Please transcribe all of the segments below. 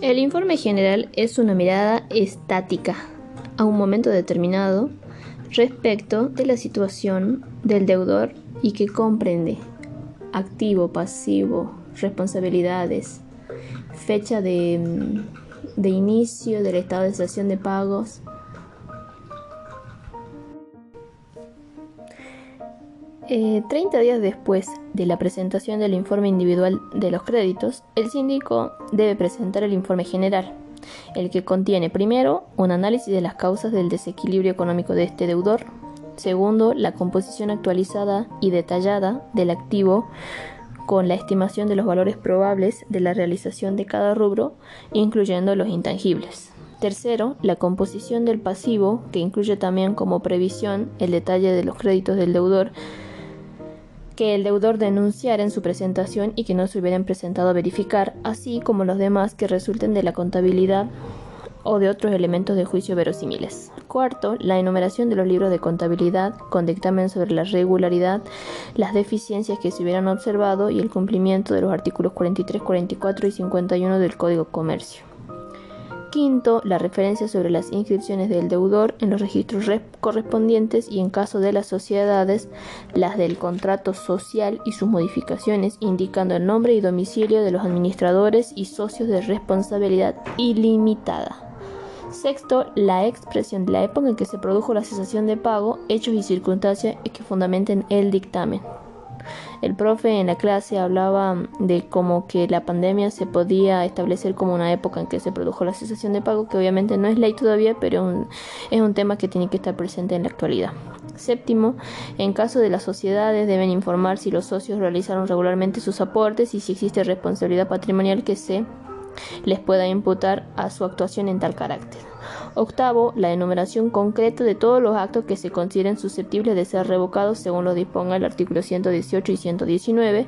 El informe general es una mirada estática a un momento determinado respecto de la situación del deudor y que comprende activo, pasivo, responsabilidades, fecha de, de inicio del estado de estación de pagos, Eh, 30 días después de la presentación del informe individual de los créditos, el síndico debe presentar el informe general, el que contiene primero un análisis de las causas del desequilibrio económico de este deudor, segundo la composición actualizada y detallada del activo con la estimación de los valores probables de la realización de cada rubro, incluyendo los intangibles. Tercero, la composición del pasivo, que incluye también como previsión el detalle de los créditos del deudor que el deudor denunciara en su presentación y que no se hubieran presentado a verificar, así como los demás que resulten de la contabilidad o de otros elementos de juicio verosímiles. Cuarto, la enumeración de los libros de contabilidad con dictamen sobre la regularidad, las deficiencias que se hubieran observado y el cumplimiento de los artículos 43, 44 y 51 del Código Comercio. Quinto, la referencia sobre las inscripciones del deudor en los registros correspondientes y en caso de las sociedades, las del contrato social y sus modificaciones, indicando el nombre y domicilio de los administradores y socios de responsabilidad ilimitada. Sexto, la expresión de la época en que se produjo la cesación de pago, hechos y circunstancias que fundamenten el dictamen. El profe en la clase hablaba de como que la pandemia se podía establecer como una época en que se produjo la cesación de pago, que obviamente no es ley todavía, pero es un tema que tiene que estar presente en la actualidad. Séptimo, en caso de las sociedades deben informar si los socios realizaron regularmente sus aportes y si existe responsabilidad patrimonial que se les pueda imputar a su actuación en tal carácter. Octavo, la enumeración concreta de todos los actos que se consideren susceptibles de ser revocados según lo disponga el artículo 118 y 119.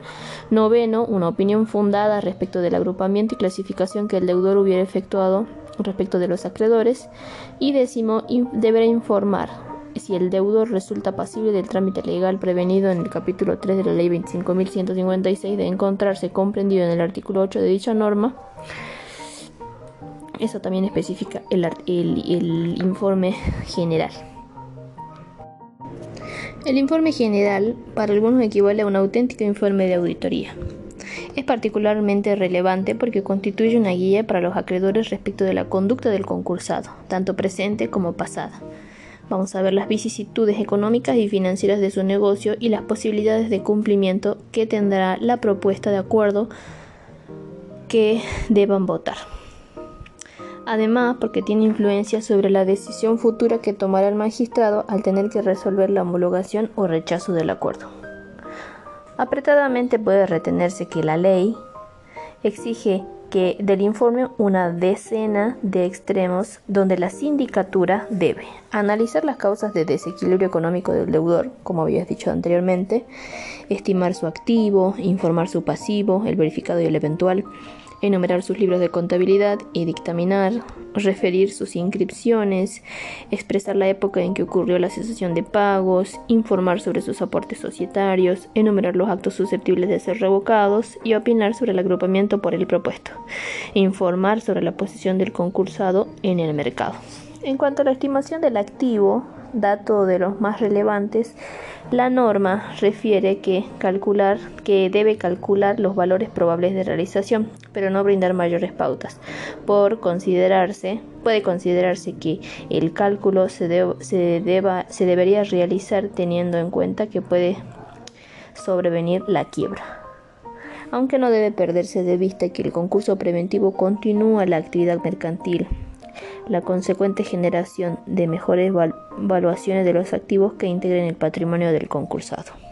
Noveno, una opinión fundada respecto del agrupamiento y clasificación que el deudor hubiera efectuado respecto de los acreedores. Y décimo, deberá informar si el deudor resulta pasible del trámite legal prevenido en el capítulo 3 de la ley 25.156 de encontrarse comprendido en el artículo 8 de dicha norma, eso también especifica el, el, informe general. El informe general para algunos equivale a un auténtico informe de auditoría. Es particularmente relevante porque constituye una guía para los acreedores respecto de la conducta del concursado, tanto presente como pasada Vamos a ver las vicisitudes económicas y financieras de su negocio y las posibilidades de cumplimiento que tendrá la propuesta de acuerdo que deban votar. Además, porque tiene influencia sobre la decisión futura que tomará el magistrado al tener que resolver la homologación o rechazo del acuerdo. Apretadamente puede retenerse que la ley exige que del informe una decena de extremos donde la sindicatura debe analizar las causas de desequilibrio económico del deudor, como habías dicho anteriormente, estimar su activo, informar su pasivo, el verificado y el eventual, enumerar sus libros de contabilidad y dictaminar, referir sus inscripciones, expresar la época en que ocurrió la cesación de pagos, informar sobre sus aportes societarios, enumerar los actos susceptibles de ser revocados y opinar sobre el agrupamiento por el propuesto, informar sobre la posición del concursado en el mercado. En cuanto a la estimación del activo, dato de los más relevantes, la norma refiere que calcular que debe calcular los valores probables de realización, pero no brindar mayores pautas. Por considerarse, puede considerarse que el cálculo se, se, deba, se debería realizar teniendo en cuenta que puede sobrevenir la quiebra aunque no debe perderse de vista que el concurso preventivo continúa la actividad mercantil la consecuente generación de mejores valuaciones de los activos que integren el patrimonio del concursado.